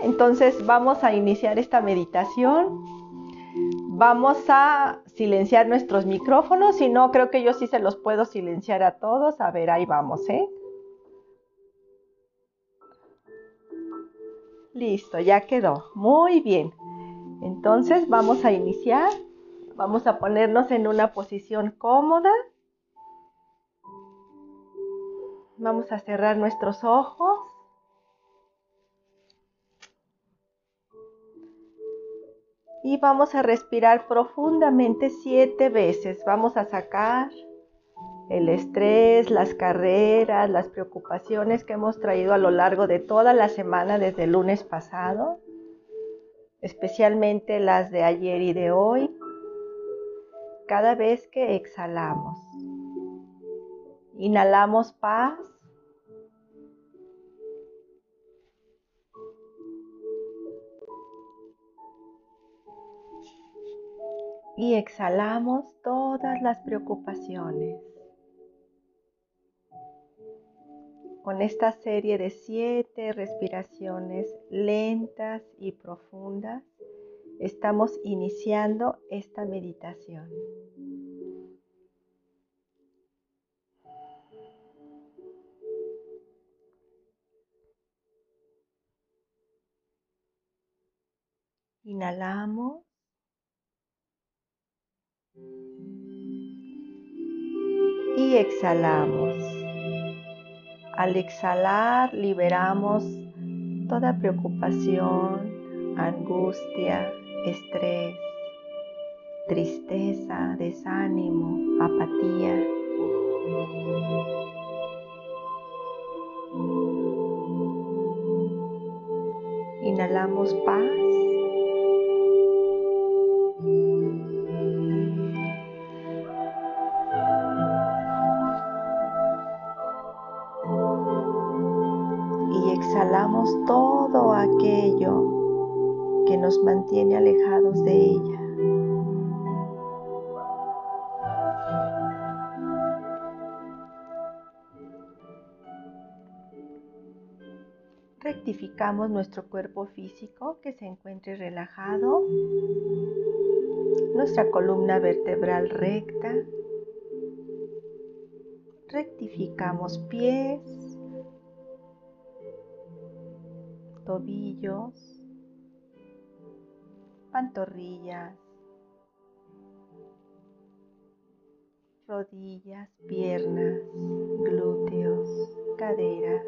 Entonces vamos a iniciar esta meditación. Vamos a silenciar nuestros micrófonos, si no, creo que yo sí se los puedo silenciar a todos. A ver, ahí vamos, ¿eh? Listo, ya quedó. Muy bien. Entonces vamos a iniciar. Vamos a ponernos en una posición cómoda. Vamos a cerrar nuestros ojos. Y vamos a respirar profundamente siete veces. Vamos a sacar el estrés, las carreras, las preocupaciones que hemos traído a lo largo de toda la semana desde el lunes pasado, especialmente las de ayer y de hoy, cada vez que exhalamos. Inhalamos paz. Y exhalamos todas las preocupaciones. Con esta serie de siete respiraciones lentas y profundas, estamos iniciando esta meditación. Inhalamos. Y exhalamos. Al exhalar liberamos toda preocupación, angustia, estrés, tristeza, desánimo, apatía. Inhalamos paz. Mantiene alejados de ella. rectificamos nuestro cuerpo físico que se encuentre relajado, nuestra columna vertebral recta, rectificamos pies, tobillos, pantorrillas, rodillas, piernas, glúteos, cadera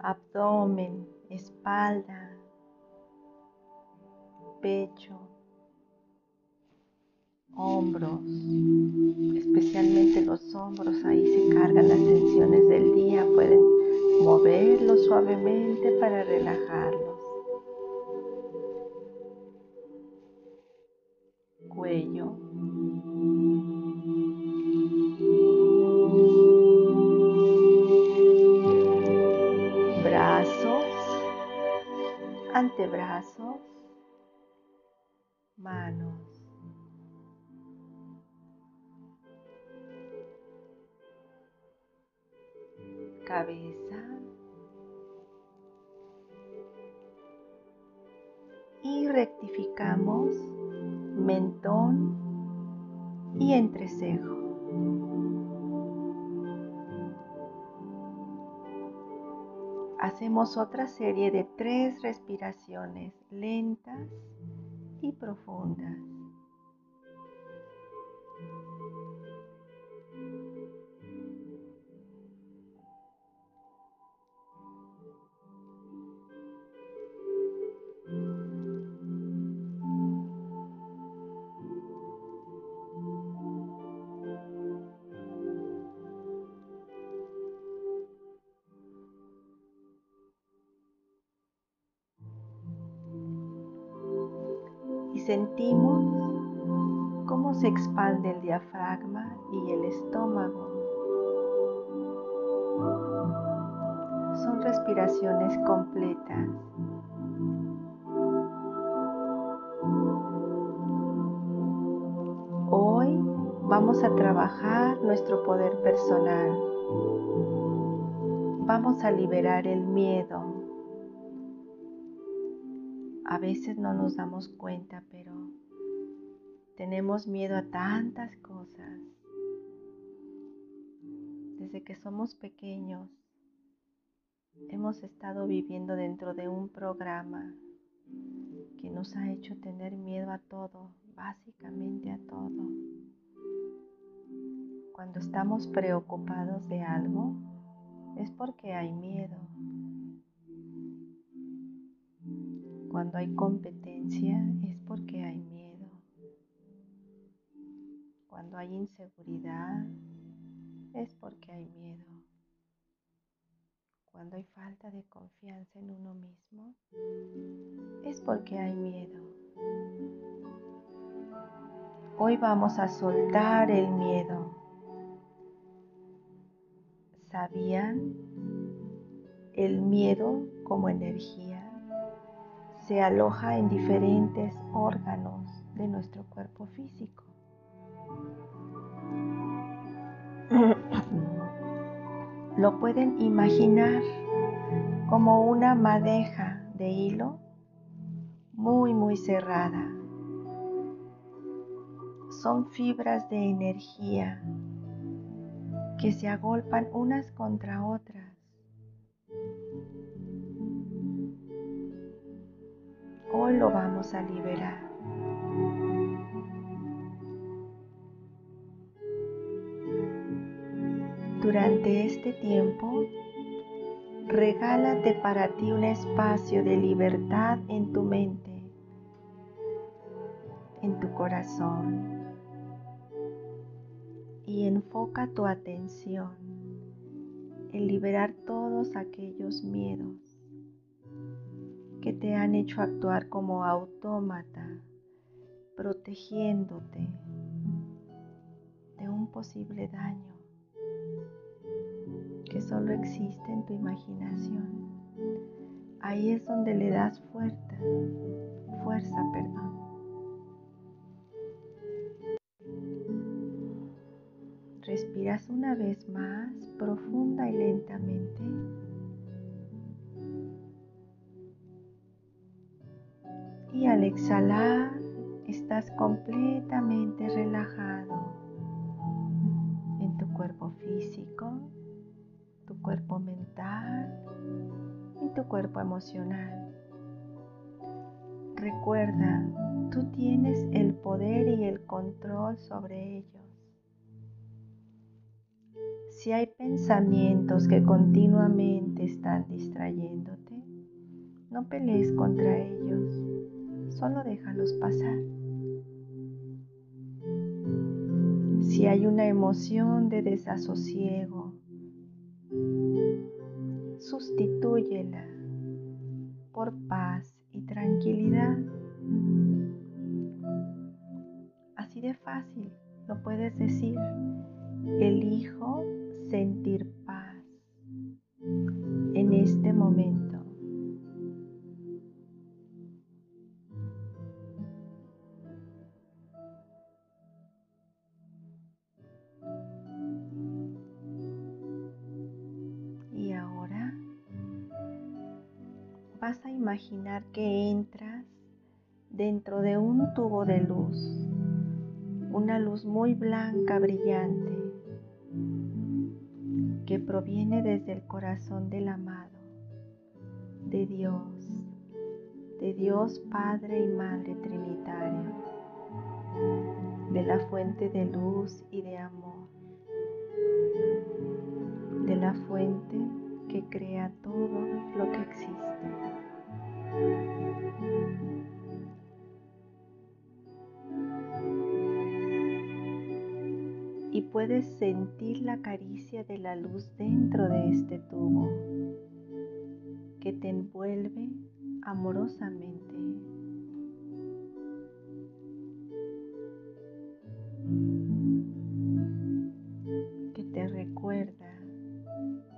abdomen, espalda, pecho, hombros, especialmente los hombros, ahí se cargan las tensiones del día, pueden moverlos suavemente para relajarlos. Cuello, antebrazos, manos, cabeza. Y rectificamos mentón y entrecejo. hacemos otra serie de tres respiraciones lentas y profundas. Se expande el diafragma y el estómago. Son respiraciones completas. Hoy vamos a trabajar nuestro poder personal. vamos a liberar el miedo. A veces no nos damos cuenta, pero tenemos miedo a tantas cosas. Desde que somos pequeños hemos estado viviendo dentro de un programa que nos ha hecho tener miedo a todo, básicamente a todo. Cuando estamos preocupados de algo, es porque hay miedo. Cuando hay competencia, es porque hay miedo. Cuando hay inseguridad, es porque hay miedo. Cuando hay falta de confianza en uno mismo, es porque hay miedo. Hoy vamos a soltar el miedo. ¿Sabían? El miedo como energía se aloja en diferentes órganos de nuestro cuerpo físico. Lo pueden imaginar como una madeja de hilo muy muy cerrada. Son fibras de energía que se agolpan unas contra otras. Hoy lo vamos a liberar. Durante este tiempo, regálate para ti un espacio de libertad en tu mente, en tu corazón y enfoca tu atención en liberar todos aquellos miedos que te han hecho actuar como autómata, protegiéndote de un posible daño que solo existe en tu imaginación. Ahí es donde le das fuerza, fuerza, perdón. Respiras una vez más profunda y lentamente. Y al exhalar estás completamente relajado cuerpo mental y tu cuerpo emocional. Recuerda, tú tienes el poder y el control sobre ellos. Si hay pensamientos que continuamente están distrayéndote, no pelees contra ellos, solo déjalos pasar. Si hay una emoción de desasosiego, sustitúyela por paz y tranquilidad. Así de fácil lo puedes decir. Elijo sentir paz en este momento. Imaginar que entras dentro de un tubo de luz, una luz muy blanca, brillante que proviene desde el corazón del amado, de Dios, de Dios Padre y Madre Trinitario, de la fuente de luz y de amor, de la fuente que crea todo lo que existe. Puedes sentir la caricia de la luz dentro de este tubo que te envuelve amorosamente. que te recuerda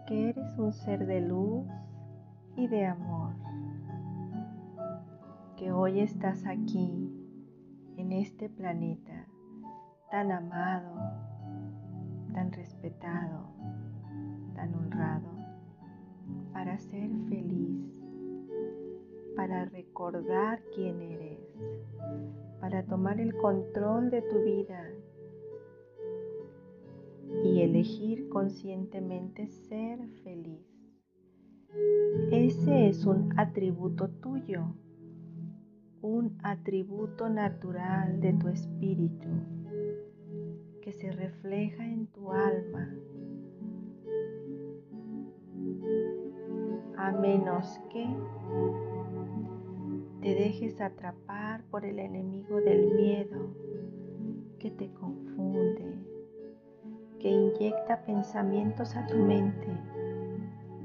que eres un ser de luz y de amor, que hoy estás aquí en este planeta tan amado, tan respetado, tan honrado para ser feliz, para recordar quién eres, para tomar el control de tu vida y elegir conscientemente ser feliz. Ese es un atributo tuyo, un atributo natural de tu espíritu se refleja en tu alma. A menos que te dejes atrapar por el enemigo del miedo que te confunde, que inyecta pensamientos a tu mente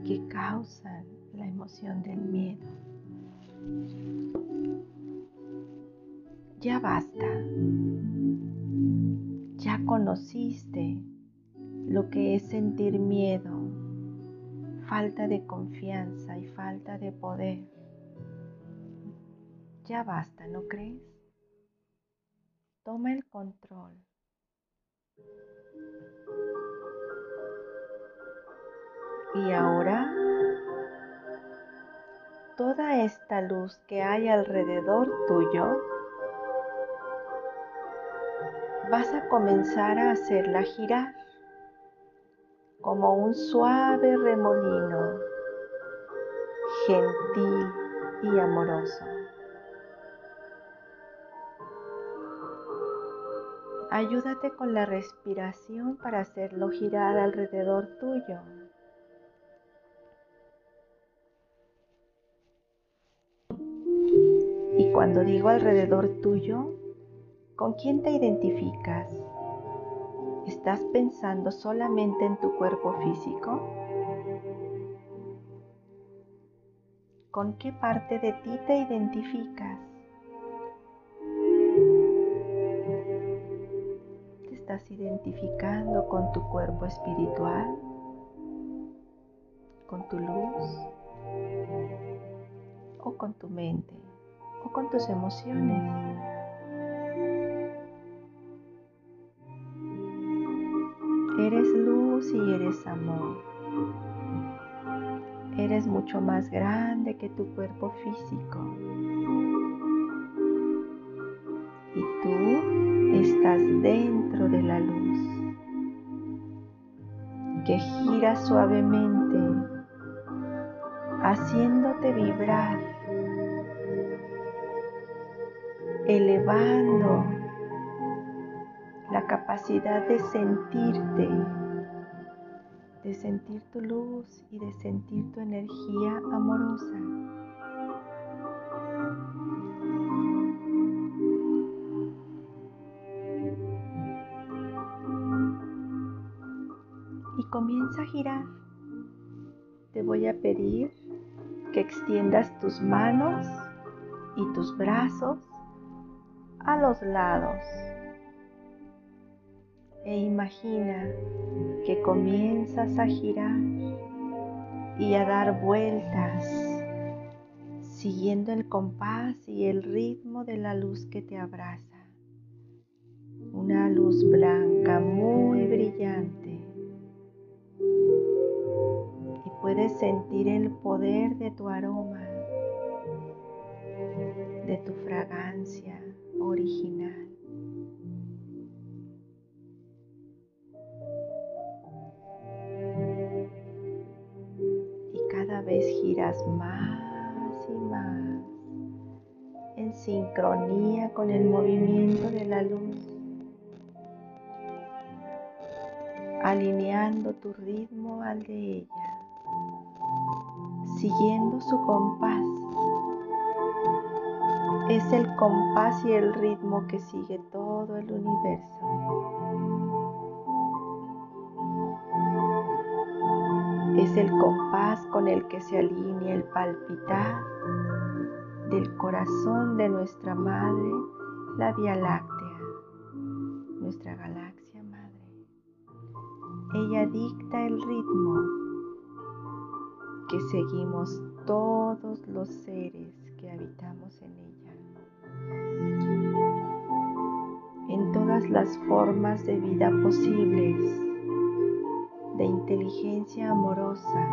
que causan la emoción del miedo. Ya basta. Conociste lo que es sentir miedo, falta de confianza y falta de poder. Ya basta, ¿no crees? Toma el control. Y ahora, toda esta luz que hay alrededor tuyo, vas a comenzar a hacerla girar como un suave remolino, gentil y amoroso. Ayúdate con la respiración para hacerlo girar alrededor tuyo. Cuando digo alrededor tuyo, ¿con quién te identificas? ¿Estás pensando solamente en tu cuerpo físico? ¿Con qué parte de ti te identificas? ¿Te estás identificando con tu cuerpo espiritual? ¿Con tu luz? ¿O con tu mente? o con tus emociones. Eres luz y eres amor. Eres mucho más grande que tu cuerpo físico. Y tú estás dentro de la luz que gira suavemente, haciéndote vibrar elevando la capacidad de sentirte, de sentir tu luz y de sentir tu energía amorosa. Y comienza a girar. Te voy a pedir que extiendas tus manos y tus brazos a los lados e imagina que comienzas a girar y a dar vueltas siguiendo el compás y el ritmo de la luz que te abraza. Una luz blanca muy brillante. Y puedes sentir el poder de tu aroma, de tu fragancia original. Giras más y más en sincronía con el movimiento de la luz, alineando tu ritmo al de ella, siguiendo su compás es el compás y el ritmo que sigue todo el universo. Es el compás con el que se alinea el palpitar del corazón de nuestra madre, la Vía Láctea, nuestra galaxia madre. Ella dicta el ritmo que seguimos todos los seres que habitamos en ella. en todas las formas de vida posibles, inteligencia amorosa,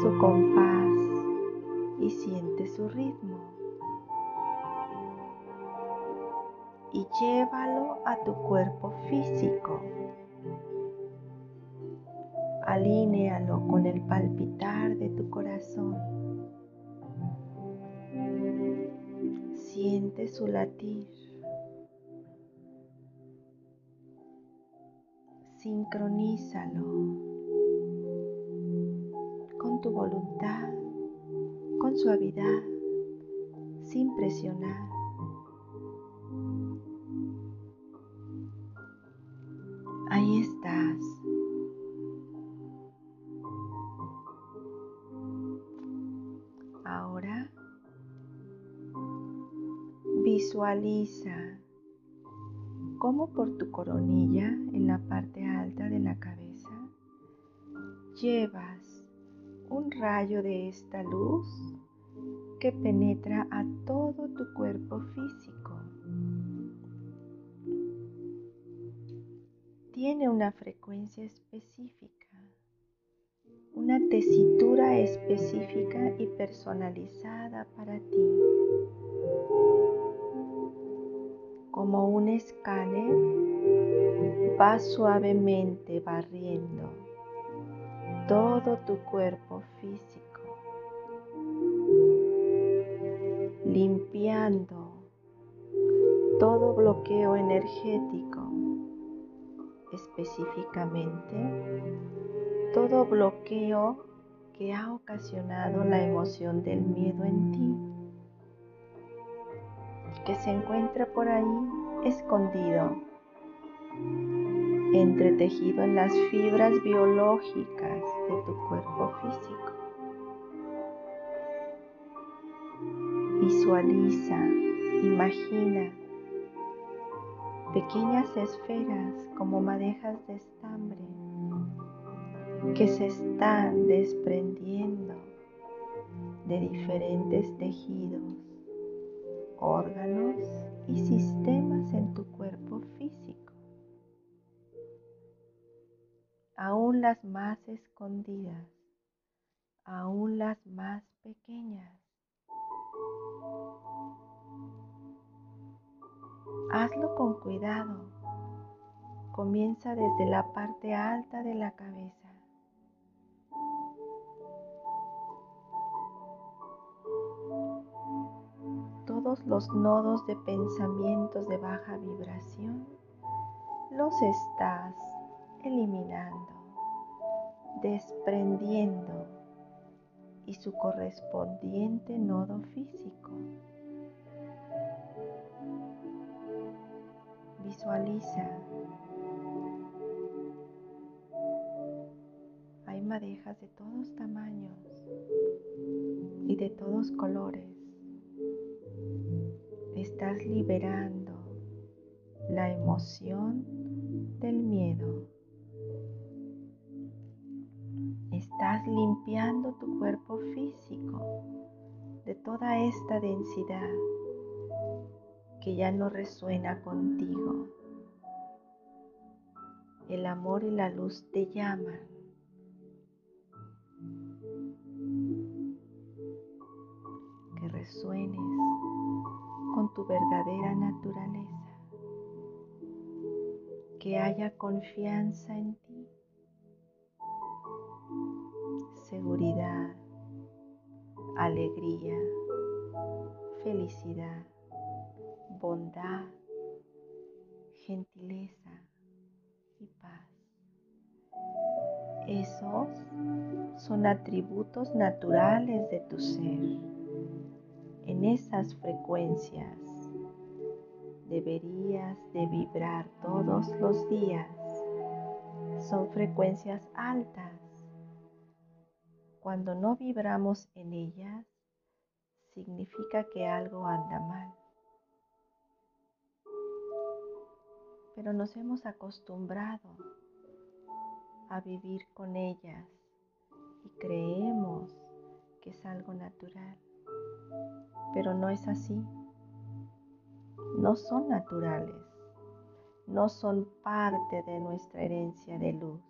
su compás y siente su ritmo. Y llévalo a tu cuerpo físico. Alínealo con el palpitar de tu corazón. Siente su latir. Sincronízalo con tu voluntad, con suavidad, sin presionar. Ahí estás. Ahora visualiza cómo por tu coronilla en la parte alta de la cabeza llevas un rayo de esta luz que penetra a todo tu cuerpo físico. Tiene una frecuencia específica, una tesitura específica y personalizada para ti. Como un escáner va suavemente barriendo todo tu cuerpo físico, limpiando todo bloqueo energético, específicamente todo bloqueo que ha ocasionado la emoción del miedo en ti, que se encuentra por ahí escondido entretejido en las fibras biológicas de tu cuerpo físico. Visualiza, imagina pequeñas esferas como madejas de estambre que se están desprendiendo de diferentes tejidos, órganos y sistemas en tu cuerpo físico. aún las más escondidas, aún las más pequeñas. Hazlo con cuidado. Comienza desde la parte alta de la cabeza. Los nodos de pensamientos de baja vibración los estás eliminando, desprendiendo y su correspondiente nodo físico. Visualiza. Hay madejas de todos tamaños y de todos colores. Estás liberando la emoción del miedo. Estás limpiando tu cuerpo físico de toda esta densidad que ya no resuena contigo. El amor y la luz te llaman. Resuenes con tu verdadera naturaleza. Que haya confianza en ti seguridad, alegría, felicidad, bondad, gentileza y paz. Esos son atributos naturales de tu ser. En esas frecuencias deberías de vibrar todos los días. Son frecuencias altas cuando no vibramos en ellas, significa que algo anda mal. Pero nos hemos acostumbrado a vivir con ellas y creemos que es algo natural. Pero no es así. No son naturales. No son parte de nuestra herencia de luz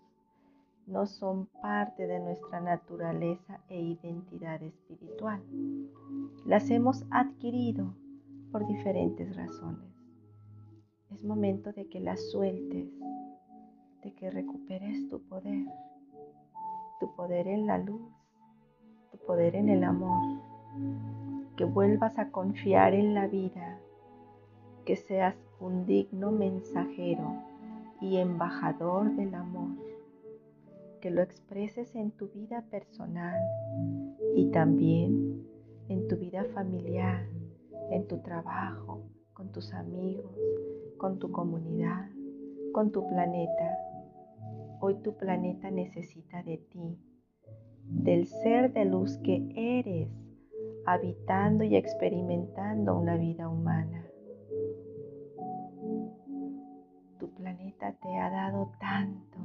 no son parte de nuestra naturaleza e identidad espiritual. Las hemos adquirido por diferentes razones. Es momento de que las sueltes, de que recuperes tu poder, tu poder en la luz, tu poder en el amor, que vuelvas a confiar en la vida, que seas un digno mensajero y embajador del amor, que lo expreses en tu vida personal y también en tu vida familiar, en tu trabajo, con tus amigos, con tu comunidad, con tu planeta. Hoy tu planeta necesita de ti, del ser de luz que eres, habitando y experimentando una vida humana. Tu planeta te ha dado tanto,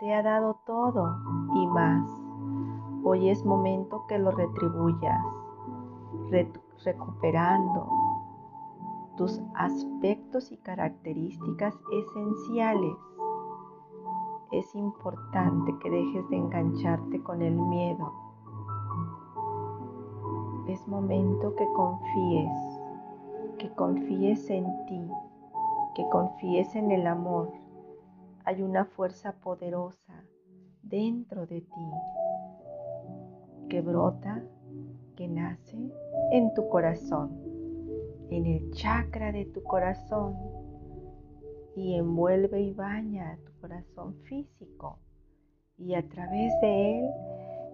te ha dado todo y más. Hoy es momento que lo retribuyas, recuperando tus aspectos y características esenciales. Es importante que dejes de engancharte con el miedo. Es momento que confíes, que confíes en ti, que confíes en el amor. Hay una fuerza poderosa dentro de ti que brota, que nace en tu corazón en el chakra de tu corazón y envuelve y baña tu corazón físico y a través de él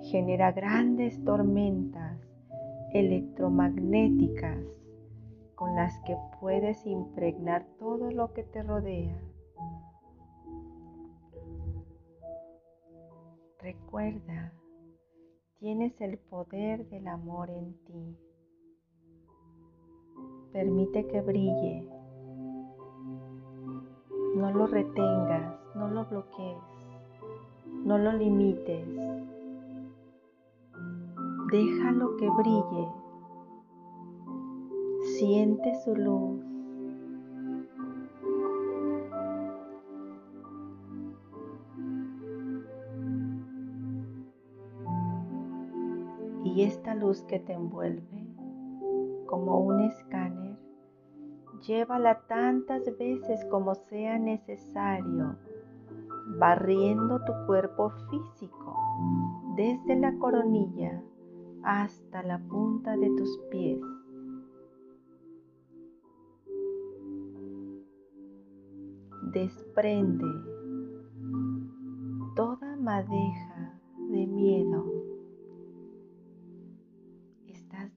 genera grandes tormentas electromagnéticas con las que puedes impregnar todo lo que te rodea. Recuerda, tienes el poder del amor en ti. Permite que brille. No lo retengas, no lo bloquees, no lo limites. Déjalo que brille. Siente su luz. Y esta luz que te envuelve como un escáner, llévala tantas veces como sea necesario, barriendo tu cuerpo físico desde la coronilla hasta la punta de tus pies. Desprende toda madeja de miedo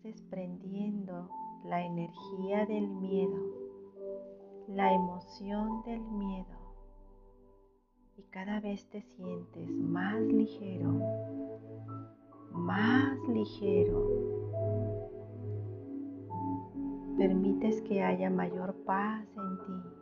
desprendiendo la energía del miedo, la emoción del miedo y cada vez te sientes más ligero, más ligero. Permites que haya mayor paz en ti.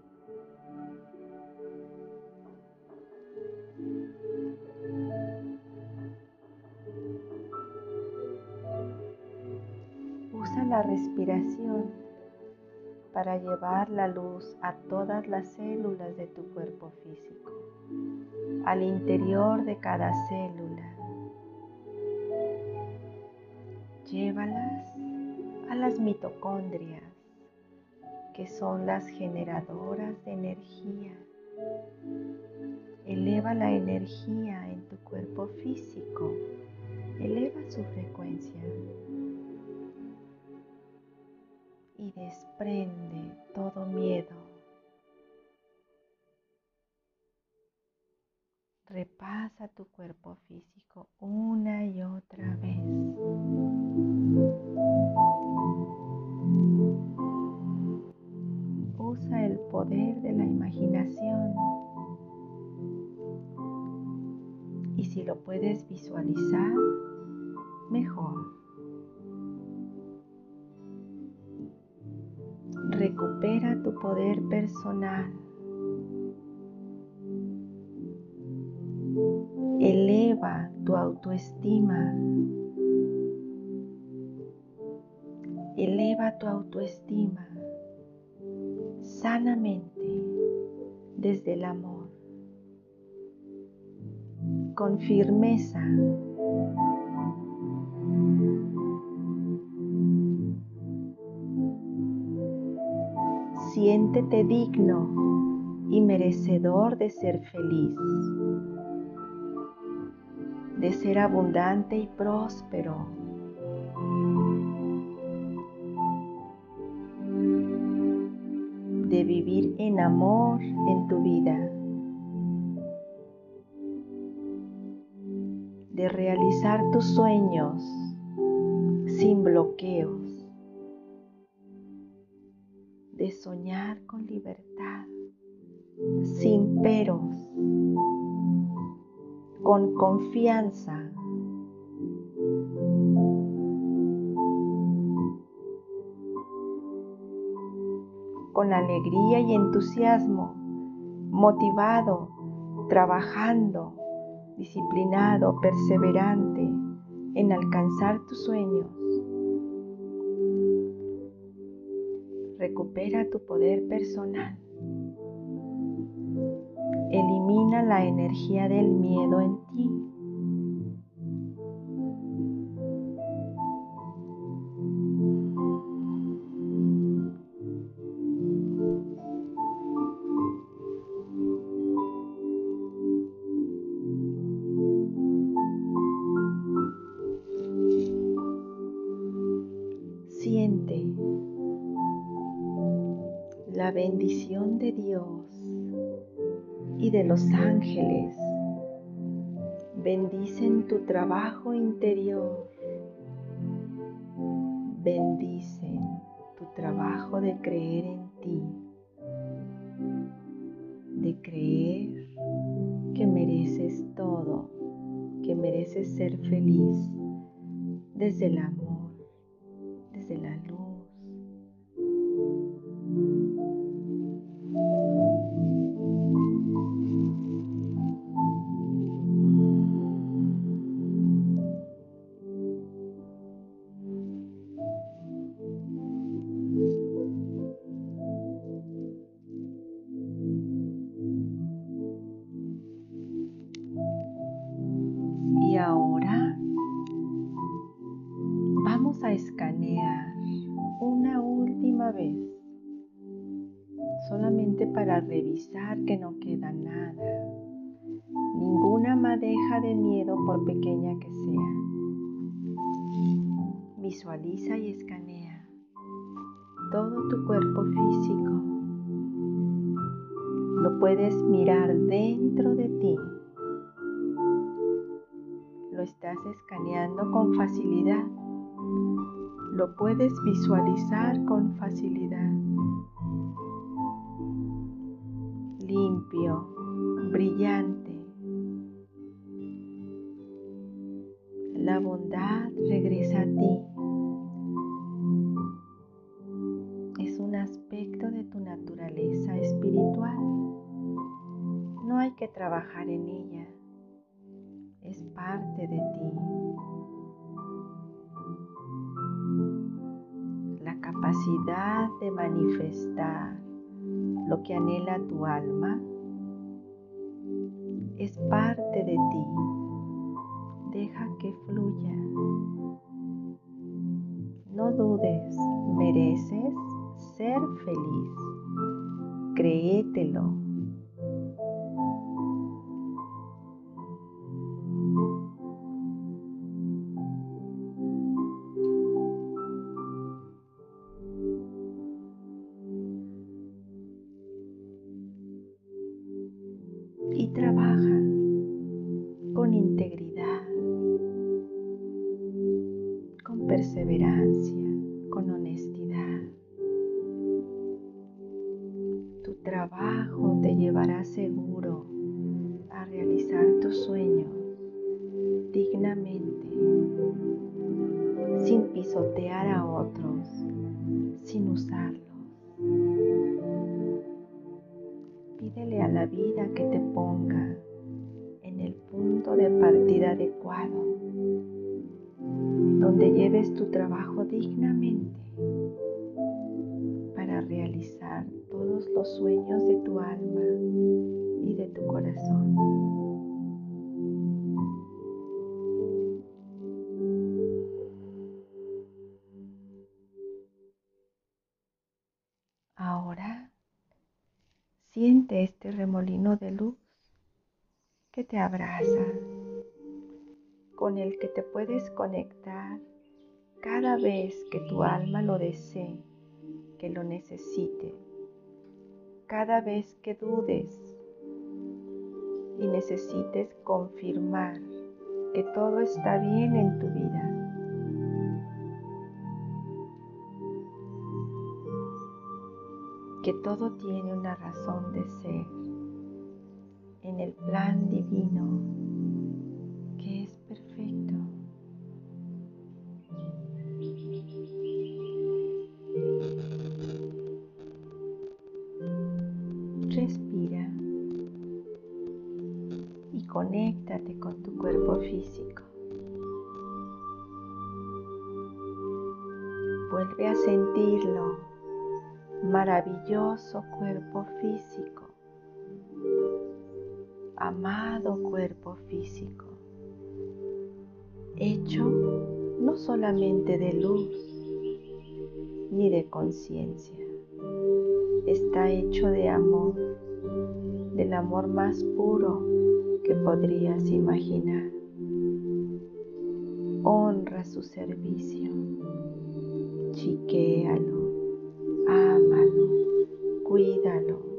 la respiración para llevar la luz a todas las células de tu cuerpo físico, al interior de cada célula. Llévalas a las mitocondrias, que son las generadoras de energía. Eleva la energía en tu cuerpo físico, eleva su frecuencia y desprende todo miedo. Repasa tu cuerpo físico una y otra vez. Usa el poder de la imaginación. Y si lo puedes visualizar, mejor. recupera tu poder personal. Eleva tu autoestima. Eleva tu autoestima sanamente desde el amor. con firmeza. Siéntete digno y merecedor de ser feliz, de ser abundante y próspero. Vivir en amor en tu vida. de realizar tus sueños sin bloqueos, de soñar con libertad, sin peros, con confianza. Con alegría y entusiasmo, motivado, trabajando, disciplinado, perseverante en alcanzar tus sueños. Recupera tu poder personal. Elimina la energía del miedo en ti. Ángeles. Bendicen tu trabajo interior, bendicen tu trabajo de creer en ti, de creer que mereces todo, que mereces ser feliz. Desde el amor, desde la puedes mirar dentro de ti. Lo estás escaneando con facilidad. Lo puedes visualizar con facilidad. limpio, brillante. La bondad regresa a ti. Trabajar en ella. Es parte de ti. La capacidad de manifestar lo que anhela tu alma es parte de ti. Deja que fluya. No dudes, mereces ser feliz. Créetelo. Que te abraza, con el que te puedes conectar cada vez que tu alma lo desee, que lo necesite, cada vez que dudes y necesites confirmar que todo está bien en tu vida. que todo tiene una razón de ser en el plan divino que es perfecto. Respira y conéctate con tu cuerpo físico. Vuelve a sentirlo maravilloso cuerpo físico, amado cuerpo físico, hecho no solamente de luz ni de conciencia, está hecho de amor, del amor más puro que podrías imaginar. Honra su servicio, chiquéalo ámalo, cuídalo.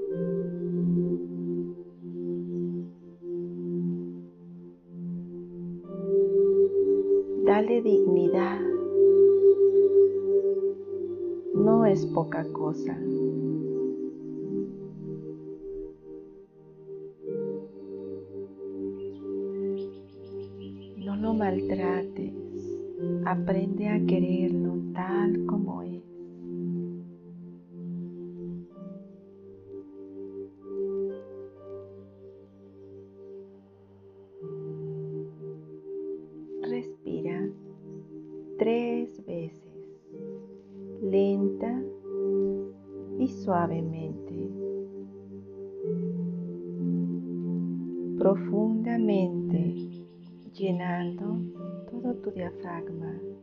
No es poca cosa. No lo maltrates. Aprende a quererlo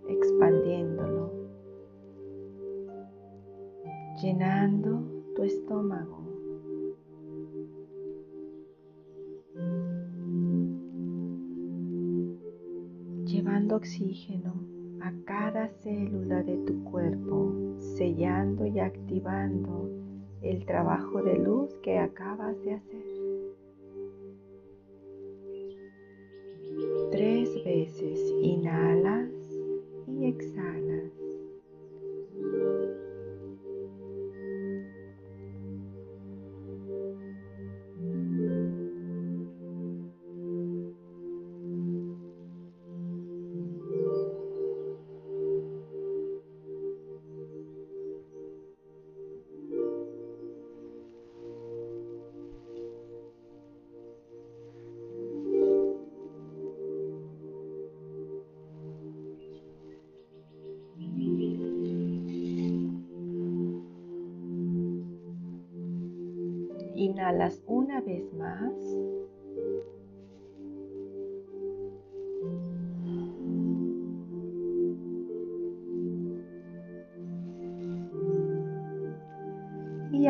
expandiéndolo, llenando tu estómago. llevando oxígeno a cada célula de tu cuerpo, sellando y activando el trabajo de luz que acabas de hacer.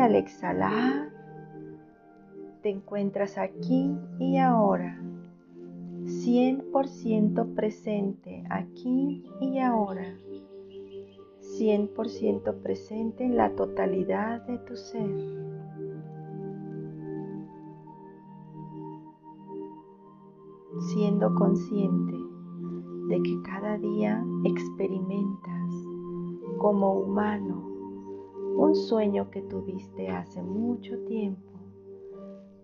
Al exhalar, te encuentras aquí y ahora, 100% presente aquí y ahora, 100% presente en la totalidad de tu ser. siendo consciente de que cada día experimentas como humano un sueño que tuviste hace mucho tiempo,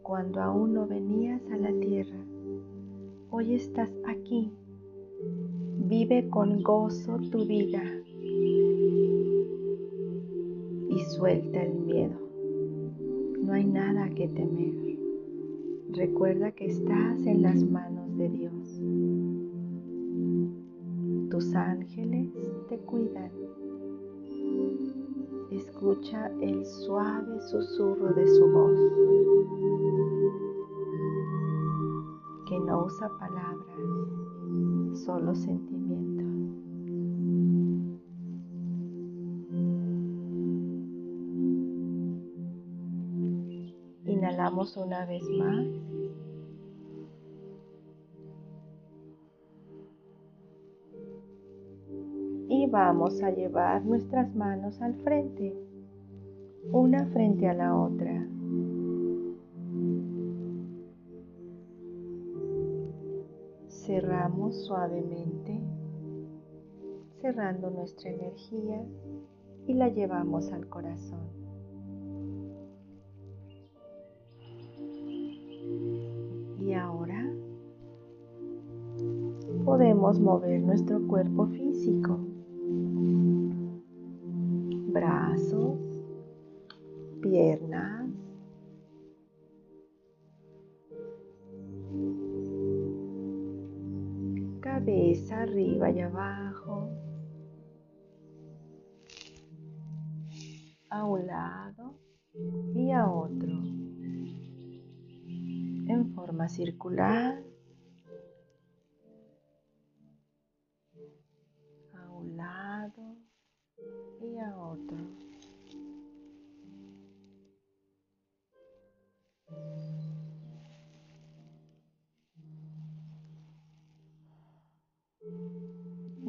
cuando aún no venías a la tierra. Hoy estás aquí. Vive con gozo tu vida y suelta el miedo. No hay nada que temer. Recuerda que estás en las manos de Dios. Tus ángeles te cuidan. Escucha el suave susurro de su voz, que no usa palabras, solo sentimientos. Respiramos una vez más. Y vamos a llevar nuestras manos al frente, una frente a la otra. Cerramos suavemente, cerrando nuestra energía y la llevamos al corazón. Y ahora podemos mover nuestro cuerpo físico, arriba y abajo, a un lado y a otro, en forma circular, a un lado y a otro.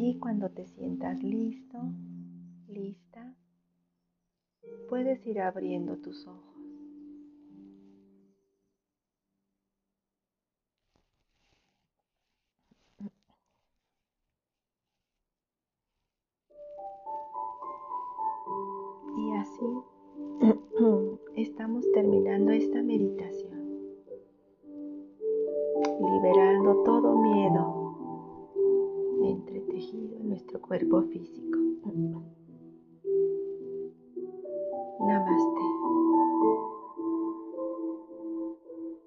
Y cuando te sientas listo, lista, puedes ir abriendo tus ojos. Y así estamos terminando esta meditación, liberando todo miedo en nuestro cuerpo físico. Namaste.